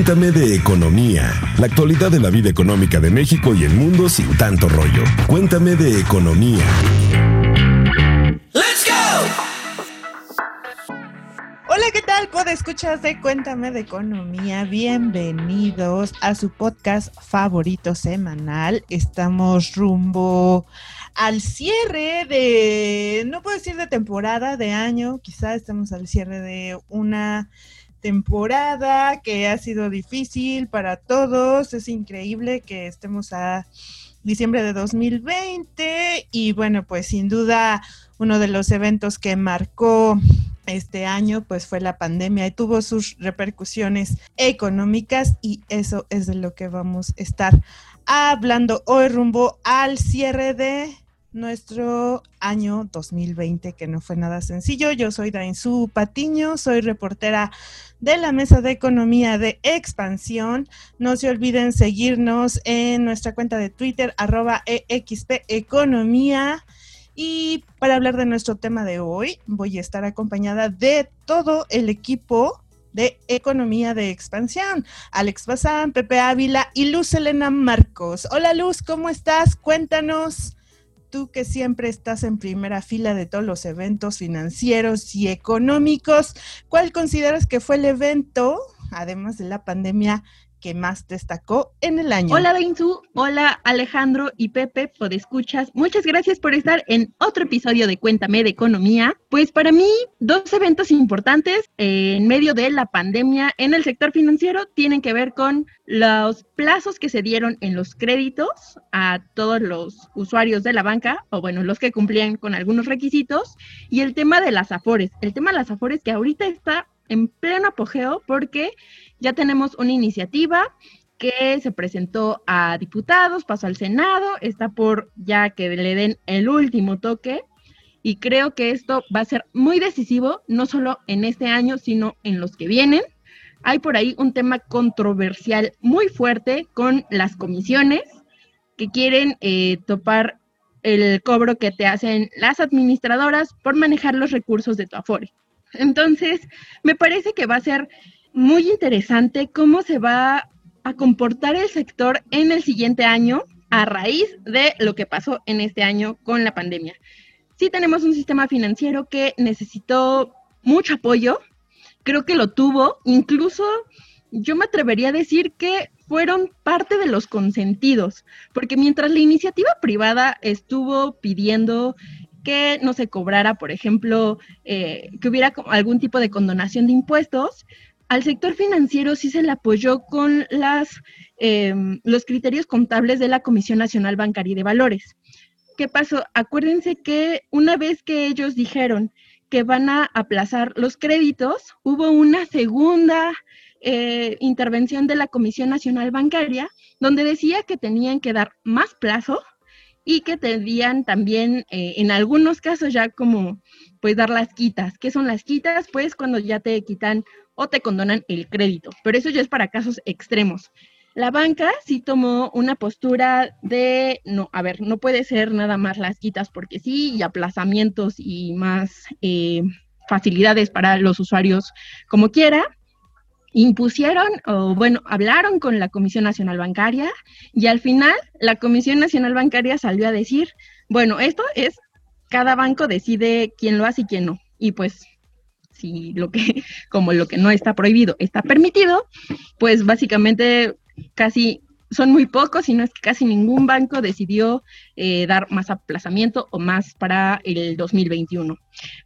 Cuéntame de economía, la actualidad de la vida económica de México y el mundo sin tanto rollo. Cuéntame de economía. ¡Let's go! Hola, ¿qué tal? Escuchas de Cuéntame de Economía. Bienvenidos a su podcast favorito semanal. Estamos rumbo al cierre de, no puedo decir de temporada, de año, quizás estamos al cierre de una temporada que ha sido difícil para todos. Es increíble que estemos a diciembre de 2020 y bueno, pues sin duda uno de los eventos que marcó este año pues fue la pandemia y tuvo sus repercusiones económicas y eso es de lo que vamos a estar hablando hoy rumbo al cierre de nuestro año 2020, que no fue nada sencillo. Yo soy Dainzú Patiño, soy reportera de la Mesa de Economía de Expansión. No se olviden seguirnos en nuestra cuenta de Twitter, arroba EXP Economía. Y para hablar de nuestro tema de hoy, voy a estar acompañada de todo el equipo de Economía de Expansión. Alex Bazán, Pepe Ávila y Luz Elena Marcos. Hola Luz, ¿cómo estás? Cuéntanos tú que siempre estás en primera fila de todos los eventos financieros y económicos, ¿cuál consideras que fue el evento, además de la pandemia, que más destacó en el año. Hola Dainzu, hola Alejandro y Pepe, por escuchas. Muchas gracias por estar en otro episodio de Cuéntame de Economía. Pues para mí, dos eventos importantes en medio de la pandemia en el sector financiero tienen que ver con los plazos que se dieron en los créditos a todos los usuarios de la banca, o bueno, los que cumplían con algunos requisitos, y el tema de las afores. El tema de las afores que ahorita está en pleno apogeo porque ya tenemos una iniciativa que se presentó a diputados, pasó al Senado, está por ya que le den el último toque y creo que esto va a ser muy decisivo, no solo en este año, sino en los que vienen. Hay por ahí un tema controversial muy fuerte con las comisiones que quieren eh, topar el cobro que te hacen las administradoras por manejar los recursos de tu Afore. Entonces, me parece que va a ser muy interesante cómo se va a comportar el sector en el siguiente año a raíz de lo que pasó en este año con la pandemia. Sí tenemos un sistema financiero que necesitó mucho apoyo, creo que lo tuvo, incluso yo me atrevería a decir que fueron parte de los consentidos, porque mientras la iniciativa privada estuvo pidiendo que no se cobrara, por ejemplo, eh, que hubiera algún tipo de condonación de impuestos, al sector financiero sí se le apoyó con las, em, los criterios contables de la Comisión Nacional Bancaria y de Valores. ¿Qué pasó? Acuérdense que una vez que ellos dijeron que van a aplazar los créditos, hubo una segunda eh, intervención de la Comisión Nacional Bancaria donde decía que tenían que dar más plazo y que tendrían también eh, en algunos casos ya como pues dar las quitas. ¿Qué son las quitas? Pues cuando ya te quitan o te condonan el crédito, pero eso ya es para casos extremos. La banca sí tomó una postura de, no, a ver, no puede ser nada más las quitas porque sí, y aplazamientos y más eh, facilidades para los usuarios como quiera. Impusieron, o bueno, hablaron con la Comisión Nacional Bancaria y al final la Comisión Nacional Bancaria salió a decir, bueno, esto es, cada banco decide quién lo hace y quién no. Y pues si lo que, como lo que no está prohibido está permitido, pues básicamente casi son muy pocos, si no es que casi ningún banco decidió eh, dar más aplazamiento o más para el 2021.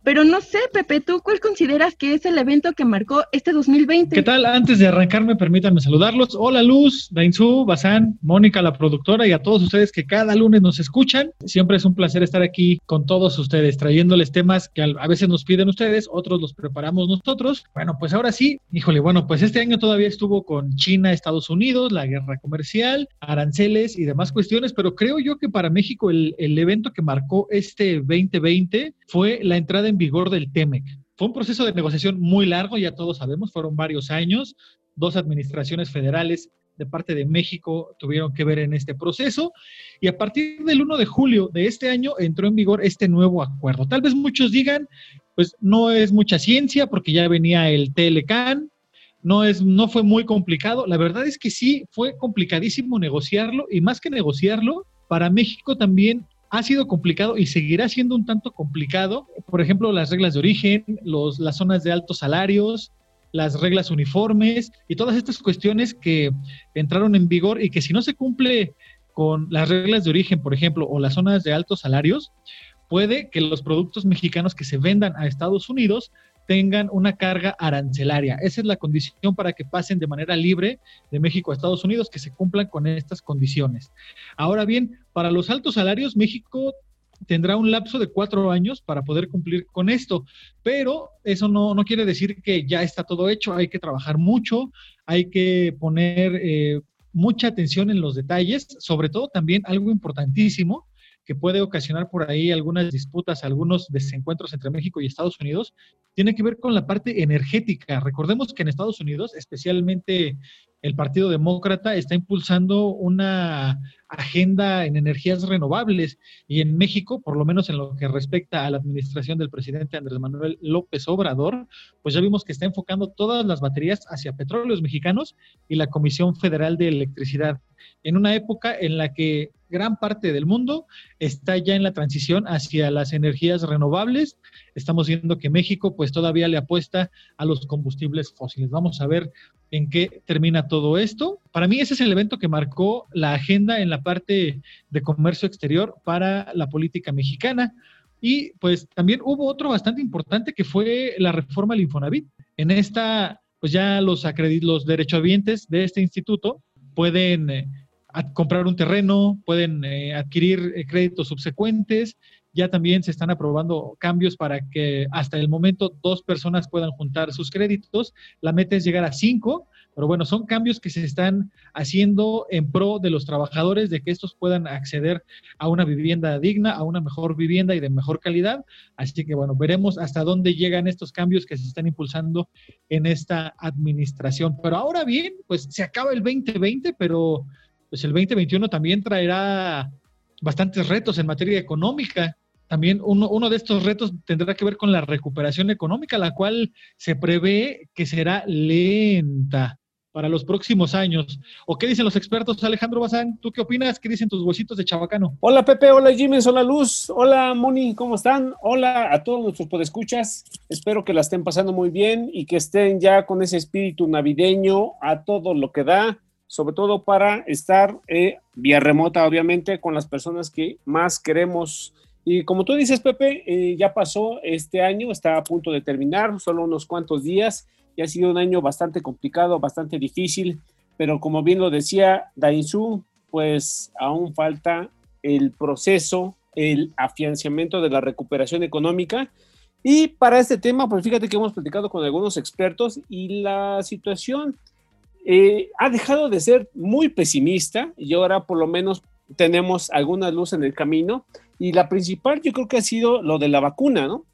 Pero no sé, Pepe, ¿tú cuál consideras que es el evento que marcó este 2020? ¿Qué tal? Antes de arrancarme, permítanme saludarlos. Hola Luz, Dainzú, Bazán, Mónica, la productora, y a todos ustedes que cada lunes nos escuchan. Siempre es un placer estar aquí con todos ustedes, trayéndoles temas que a veces nos piden ustedes, otros los preparamos nosotros. Bueno, pues ahora sí, híjole, bueno, pues este año todavía estuvo con China, Estados Unidos, la guerra comercial, aranceles y demás cuestiones, pero creo yo que para México el, el evento que marcó este 2020 fue la entrada en vigor del TEMEC. Fue un proceso de negociación muy largo, ya todos sabemos, fueron varios años, dos administraciones federales de parte de México tuvieron que ver en este proceso y a partir del 1 de julio de este año entró en vigor este nuevo acuerdo. Tal vez muchos digan, pues no es mucha ciencia porque ya venía el TLCAN, no, es, no fue muy complicado. La verdad es que sí, fue complicadísimo negociarlo y más que negociarlo, para México también ha sido complicado y seguirá siendo un tanto complicado. Por ejemplo, las reglas de origen, los, las zonas de altos salarios, las reglas uniformes y todas estas cuestiones que entraron en vigor y que si no se cumple con las reglas de origen, por ejemplo, o las zonas de altos salarios, puede que los productos mexicanos que se vendan a Estados Unidos tengan una carga arancelaria. Esa es la condición para que pasen de manera libre de México a Estados Unidos, que se cumplan con estas condiciones. Ahora bien, para los altos salarios, México tendrá un lapso de cuatro años para poder cumplir con esto, pero eso no, quiere decir que ya está todo hecho, hay que trabajar mucho, hay que poner eh, mucha atención en los detalles, sobre todo también algo importantísimo, que puede ocasionar por ahí algunas disputas, algunos desencuentros entre México y Estados Unidos, tiene que ver con la parte energética. Recordemos que en Estados Unidos, especialmente el Partido Demócrata, está impulsando una agenda en energías renovables y en México, por lo menos en lo que respecta a la administración del presidente Andrés Manuel López Obrador, pues ya vimos que está enfocando todas las baterías hacia petróleos mexicanos y la Comisión Federal de Electricidad en una época en la que gran parte del mundo está ya en la transición hacia las energías renovables. Estamos viendo que México pues todavía le apuesta a los combustibles fósiles. Vamos a ver en qué termina todo esto. Para mí ese es el evento que marcó la agenda en la parte de comercio exterior para la política mexicana. Y pues también hubo otro bastante importante que fue la reforma al Infonavit. En esta, pues ya los, los derechohabientes de este instituto pueden eh, comprar un terreno, pueden eh, adquirir eh, créditos subsecuentes. Ya también se están aprobando cambios para que hasta el momento dos personas puedan juntar sus créditos. La meta es llegar a cinco, pero bueno, son cambios que se están haciendo en pro de los trabajadores, de que estos puedan acceder a una vivienda digna, a una mejor vivienda y de mejor calidad. Así que bueno, veremos hasta dónde llegan estos cambios que se están impulsando en esta administración. Pero ahora bien, pues se acaba el 2020, pero pues el 2021 también traerá bastantes retos en materia económica. También uno, uno, de estos retos tendrá que ver con la recuperación económica, la cual se prevé que será lenta para los próximos años. ¿O qué dicen los expertos, Alejandro Bazán? ¿Tú qué opinas? ¿Qué dicen tus huesitos de chabacano? Hola Pepe, hola Jimmy, hola Luz, hola Moni, ¿cómo están? Hola a todos nuestros podescuchas. Espero que la estén pasando muy bien y que estén ya con ese espíritu navideño a todo lo que da sobre todo para estar eh, vía remota, obviamente, con las personas que más queremos. Y como tú dices, Pepe, eh, ya pasó este año, está a punto de terminar, solo unos cuantos días, y ha sido un año bastante complicado, bastante difícil, pero como bien lo decía Dainzú, pues aún falta el proceso, el afianzamiento de la recuperación económica. Y para este tema, pues fíjate que hemos platicado con algunos expertos y la situación eh, ha dejado de ser muy pesimista y ahora por lo menos tenemos alguna luz en el camino. Y la principal yo creo que ha sido lo de la vacuna, ¿no?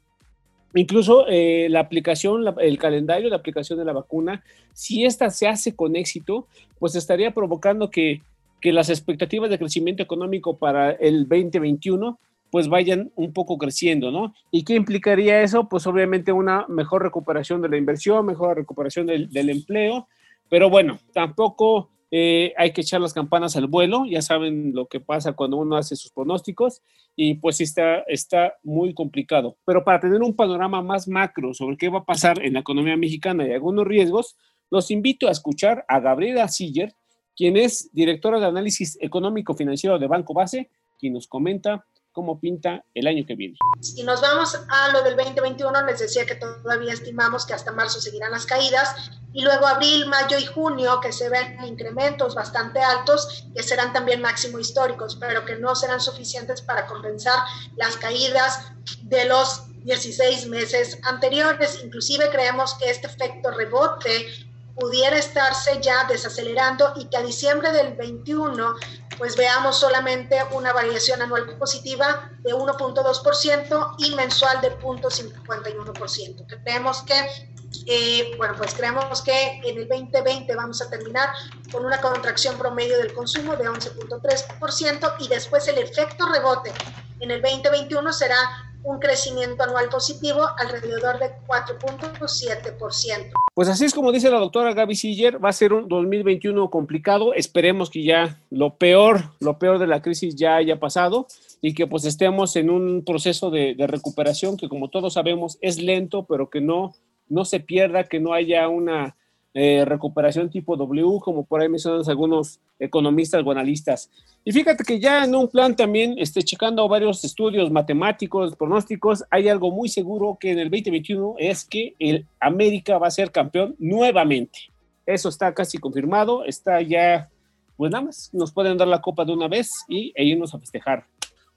Incluso eh, la aplicación, el calendario de aplicación de la vacuna, si esta se hace con éxito, pues estaría provocando que, que las expectativas de crecimiento económico para el 2021 pues vayan un poco creciendo, ¿no? ¿Y qué implicaría eso? Pues obviamente una mejor recuperación de la inversión, mejor recuperación del, del empleo pero bueno, tampoco eh, hay que echar las campanas al vuelo, ya saben lo que pasa cuando uno hace sus pronósticos y pues está, está muy complicado. Pero para tener un panorama más macro sobre qué va a pasar en la economía mexicana y algunos riesgos, los invito a escuchar a Gabriela Siller, quien es directora de análisis económico financiero de Banco Base, quien nos comenta cómo pinta el año que viene. Si nos vamos a lo del 2021, les decía que todavía estimamos que hasta marzo seguirán las caídas y luego abril, mayo y junio que se ven incrementos bastante altos que serán también máximo históricos, pero que no serán suficientes para compensar las caídas de los 16 meses anteriores. Inclusive creemos que este efecto rebote pudiera estarse ya desacelerando y que a diciembre del 21 pues veamos solamente una variación anual positiva de 1.2% y mensual de 0.51%. Creemos que, eh, bueno, pues creemos que en el 2020 vamos a terminar con una contracción promedio del consumo de 11.3% y después el efecto rebote en el 2021 será un crecimiento anual positivo alrededor de 4.7%. Pues así es como dice la doctora Gaby Siller, va a ser un 2021 complicado, esperemos que ya lo peor, lo peor de la crisis ya haya pasado y que pues estemos en un proceso de, de recuperación que como todos sabemos es lento, pero que no, no se pierda, que no haya una eh, recuperación tipo W, como por ahí mencionan algunos economistas o analistas. Y fíjate que ya en un plan también, este, checando varios estudios matemáticos, pronósticos, hay algo muy seguro que en el 2021 es que el América va a ser campeón nuevamente. Eso está casi confirmado, está ya, pues nada más, nos pueden dar la copa de una vez y e irnos a festejar.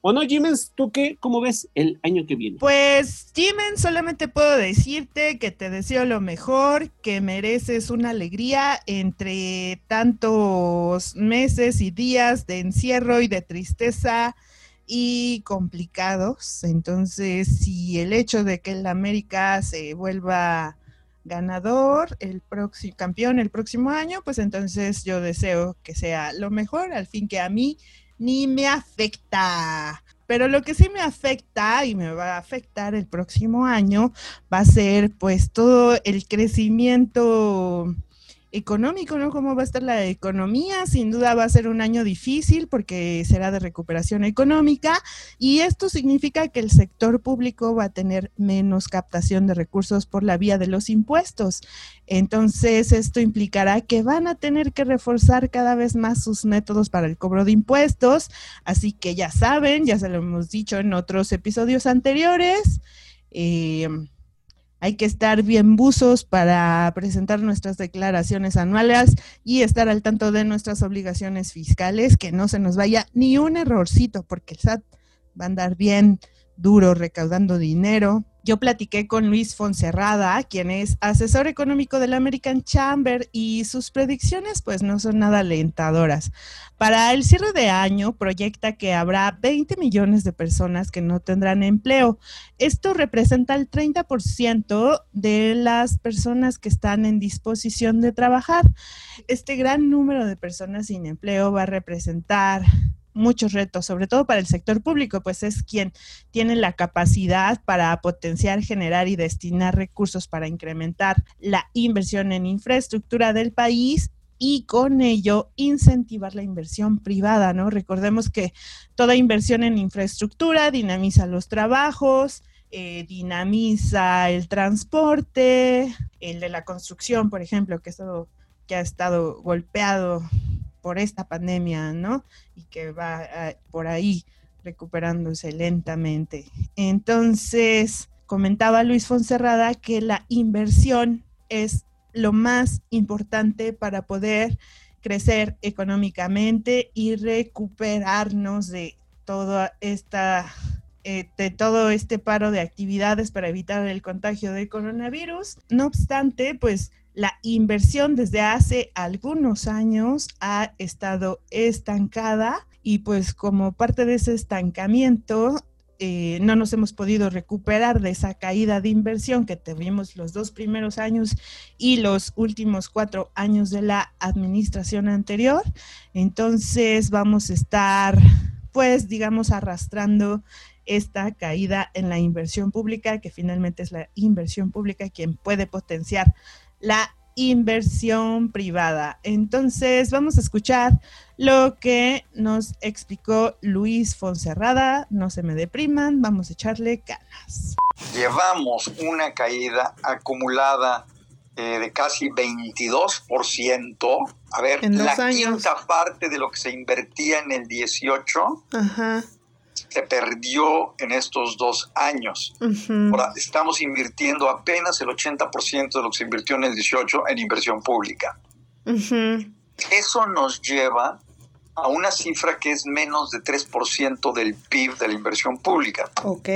¿O no, Jimens? ¿Tú qué? ¿Cómo ves el año que viene? Pues, Jimens, solamente puedo decirte que te deseo lo mejor, que mereces una alegría entre tantos meses y días de encierro y de tristeza y complicados. Entonces, si el hecho de que el América se vuelva ganador, el próximo campeón el próximo año, pues entonces yo deseo que sea lo mejor, al fin que a mí ni me afecta. Pero lo que sí me afecta y me va a afectar el próximo año va a ser pues todo el crecimiento económico, ¿no? ¿Cómo va a estar la economía? Sin duda va a ser un año difícil porque será de recuperación económica y esto significa que el sector público va a tener menos captación de recursos por la vía de los impuestos. Entonces, esto implicará que van a tener que reforzar cada vez más sus métodos para el cobro de impuestos. Así que ya saben, ya se lo hemos dicho en otros episodios anteriores. Eh, hay que estar bien buzos para presentar nuestras declaraciones anuales y estar al tanto de nuestras obligaciones fiscales, que no se nos vaya ni un errorcito, porque el SAT va a andar bien duro recaudando dinero. Yo platiqué con Luis Fonserrada, quien es asesor económico del American Chamber, y sus predicciones pues no son nada alentadoras. Para el cierre de año proyecta que habrá 20 millones de personas que no tendrán empleo. Esto representa el 30% de las personas que están en disposición de trabajar. Este gran número de personas sin empleo va a representar muchos retos, sobre todo para el sector público, pues es quien tiene la capacidad para potenciar, generar y destinar recursos para incrementar la inversión en infraestructura del país y con ello incentivar la inversión privada, ¿no? Recordemos que toda inversión en infraestructura dinamiza los trabajos, eh, dinamiza el transporte, el de la construcción, por ejemplo, que, estado, que ha estado golpeado por esta pandemia, ¿no? Y que va ah, por ahí recuperándose lentamente. Entonces, comentaba Luis Fonserrada que la inversión es lo más importante para poder crecer económicamente y recuperarnos de toda esta eh, de todo este paro de actividades para evitar el contagio del coronavirus. No obstante, pues la inversión desde hace algunos años ha estado estancada y pues como parte de ese estancamiento eh, no nos hemos podido recuperar de esa caída de inversión que tuvimos los dos primeros años y los últimos cuatro años de la administración anterior. Entonces vamos a estar, pues, digamos, arrastrando esta caída en la inversión pública, que finalmente es la inversión pública quien puede potenciar la inversión privada. Entonces, vamos a escuchar lo que nos explicó Luis Fonserrada. No se me depriman, vamos a echarle ganas. Llevamos una caída acumulada eh, de casi 22%. A ver, la quinta parte de lo que se invertía en el 18 Ajá se perdió en estos dos años. Ahora, estamos invirtiendo apenas el 80% de lo que se invirtió en el 18 en inversión pública. Eso nos lleva a una cifra que es menos de 3% del PIB de la inversión pública. Ok.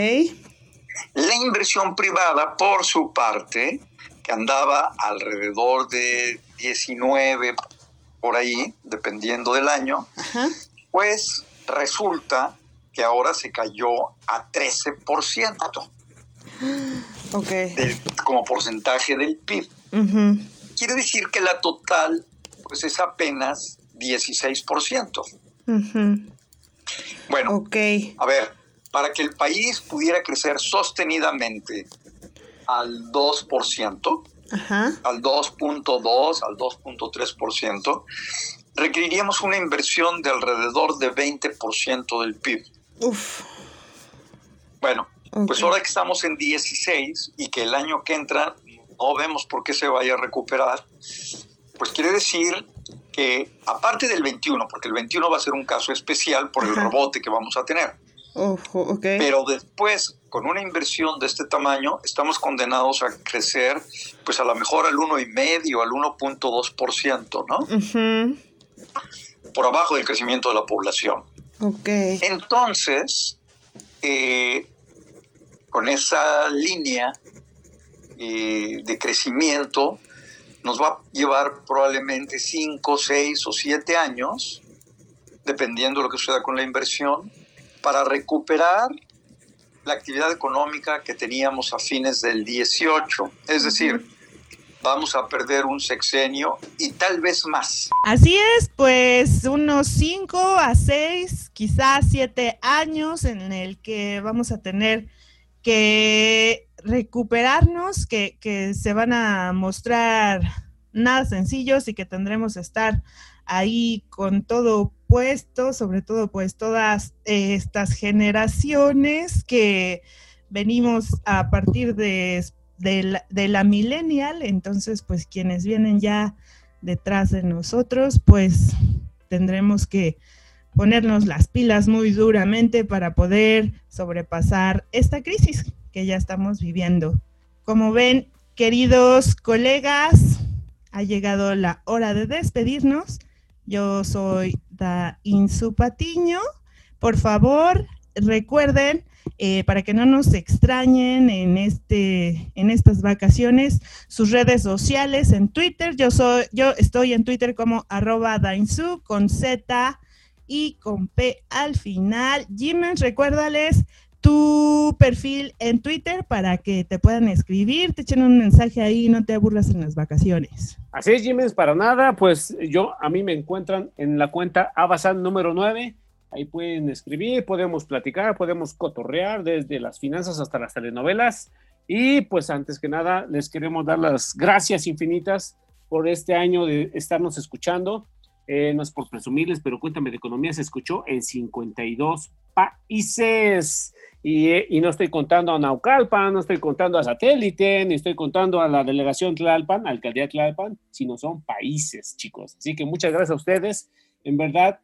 La inversión privada, por su parte, que andaba alrededor de 19 por ahí, dependiendo del año, pues resulta que ahora se cayó a 13%. Okay. como porcentaje del PIB. Quiere decir que la total pues es apenas 16%. Bueno, okay. a ver, para que el país pudiera crecer sostenidamente al 2%, al 2.2, al 2.3%, requeriríamos una inversión de alrededor de 20% del PIB. Uf. Bueno, pues ahora que estamos en 16 y que el año que entra no vemos por qué se vaya a recuperar, pues quiere decir que aparte del 21, porque el 21 va a ser un caso especial por el rebote que vamos a tener, pero después, con una inversión de este tamaño, estamos condenados a crecer, pues a lo mejor al 1,5, al 1.2%, ¿no? Por abajo del crecimiento de la población. Entonces, eh, con esa línea eh, de crecimiento, nos va a llevar probablemente 5, 6 o 7 años, dependiendo de lo que suceda con la inversión, para recuperar la actividad económica que teníamos a fines del 18. Es decir, vamos a perder un sexenio y tal vez más. Así es, pues unos 5 a 6, quizás 7 años en el que vamos a tener que recuperarnos, que, que se van a mostrar nada sencillos y que tendremos que estar ahí con todo puesto, sobre todo pues todas estas generaciones que venimos a partir de, de, la, millennial, entonces pues quienes vienen ya detrás de nosotros, pues tendremos que ponernos las pilas muy duramente para poder sobrepasar esta crisis que ya estamos viviendo. Como ven, queridos colegas, ha llegado la hora de despedirnos. Yo soy Da Insu Patiño. Por favor, recuerden, eh, para que no nos extrañen en, este, en estas vacaciones, sus redes sociales en Twitter. Yo, soy, yo estoy en Twitter como arroba Dainsu con Z y con P al final. Jiménez, recuérdales tu perfil en Twitter para que te puedan escribir, te echen un mensaje ahí y no te aburras en las vacaciones. Así es, Jiménez, para nada, pues yo, a mí me encuentran en la cuenta Abasan número 9, ahí pueden escribir, podemos platicar, podemos cotorrear desde las finanzas hasta las telenovelas y pues antes que nada les queremos dar las gracias infinitas por este año de estarnos escuchando. Eh, no es por presumirles, pero cuéntame de economía se escuchó en 52 países. Eh, y, no estoy contando a Naucalpan, no estoy contando a Satélite, ni estoy contando a la delegación Tlalpan, alcaldía Tlalpan, sino son países, chicos. Así que muchas gracias a ustedes. En verdad,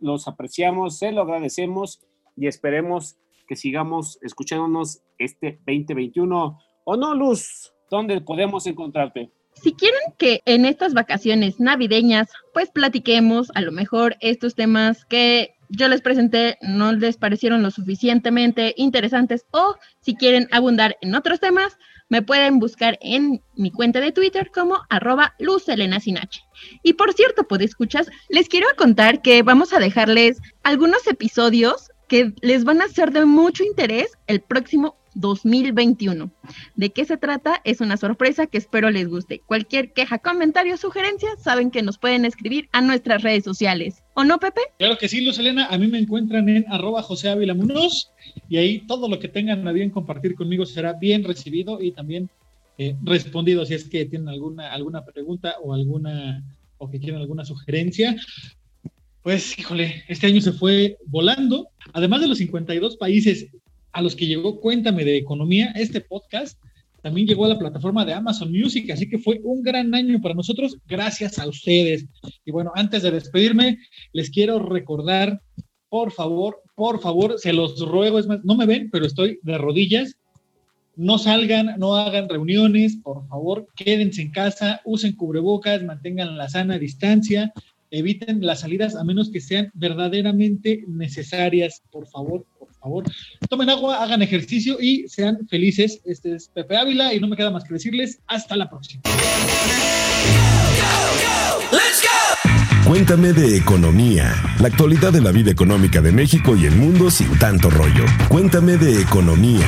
los apreciamos, se lo agradecemos y esperemos que sigamos escuchándonos este 2021. ¿O no, Luz? ¿Dónde podemos encontrarte? Si quieren que en estas vacaciones navideñas, pues platiquemos a lo mejor estos temas que yo les presenté no les parecieron lo suficientemente interesantes o si quieren abundar en otros temas, me pueden buscar en mi cuenta de Twitter como arroba luzelenasinache. Y por cierto, pues escuchas, les quiero contar que vamos a dejarles algunos episodios que les van a ser de mucho interés el próximo 2021. ¿De qué se trata? Es una sorpresa que espero les guste. Cualquier queja, comentario, sugerencia, saben que nos pueden escribir a nuestras redes sociales. ¿O no, Pepe? Claro que sí, Luz Elena. A mí me encuentran en arroba José Ávila y ahí todo lo que tengan a bien compartir conmigo será bien recibido y también eh, respondido si es que tienen alguna, alguna pregunta o alguna o que quieren alguna sugerencia. Pues, híjole, este año se fue volando. Además de los 52 países a los que llegó Cuéntame de Economía, este podcast también llegó a la plataforma de Amazon Music, así que fue un gran año para nosotros, gracias a ustedes. Y bueno, antes de despedirme, les quiero recordar, por favor, por favor, se los ruego, es más, no me ven, pero estoy de rodillas. No salgan, no hagan reuniones, por favor, quédense en casa, usen cubrebocas, mantengan la sana distancia, eviten las salidas a menos que sean verdaderamente necesarias, por favor, favor, tomen agua, hagan ejercicio y sean felices. Este es Pepe Ávila y no me queda más que decirles hasta la próxima. Cuéntame de economía, la actualidad de la vida económica de México y el mundo sin tanto rollo. Cuéntame de economía.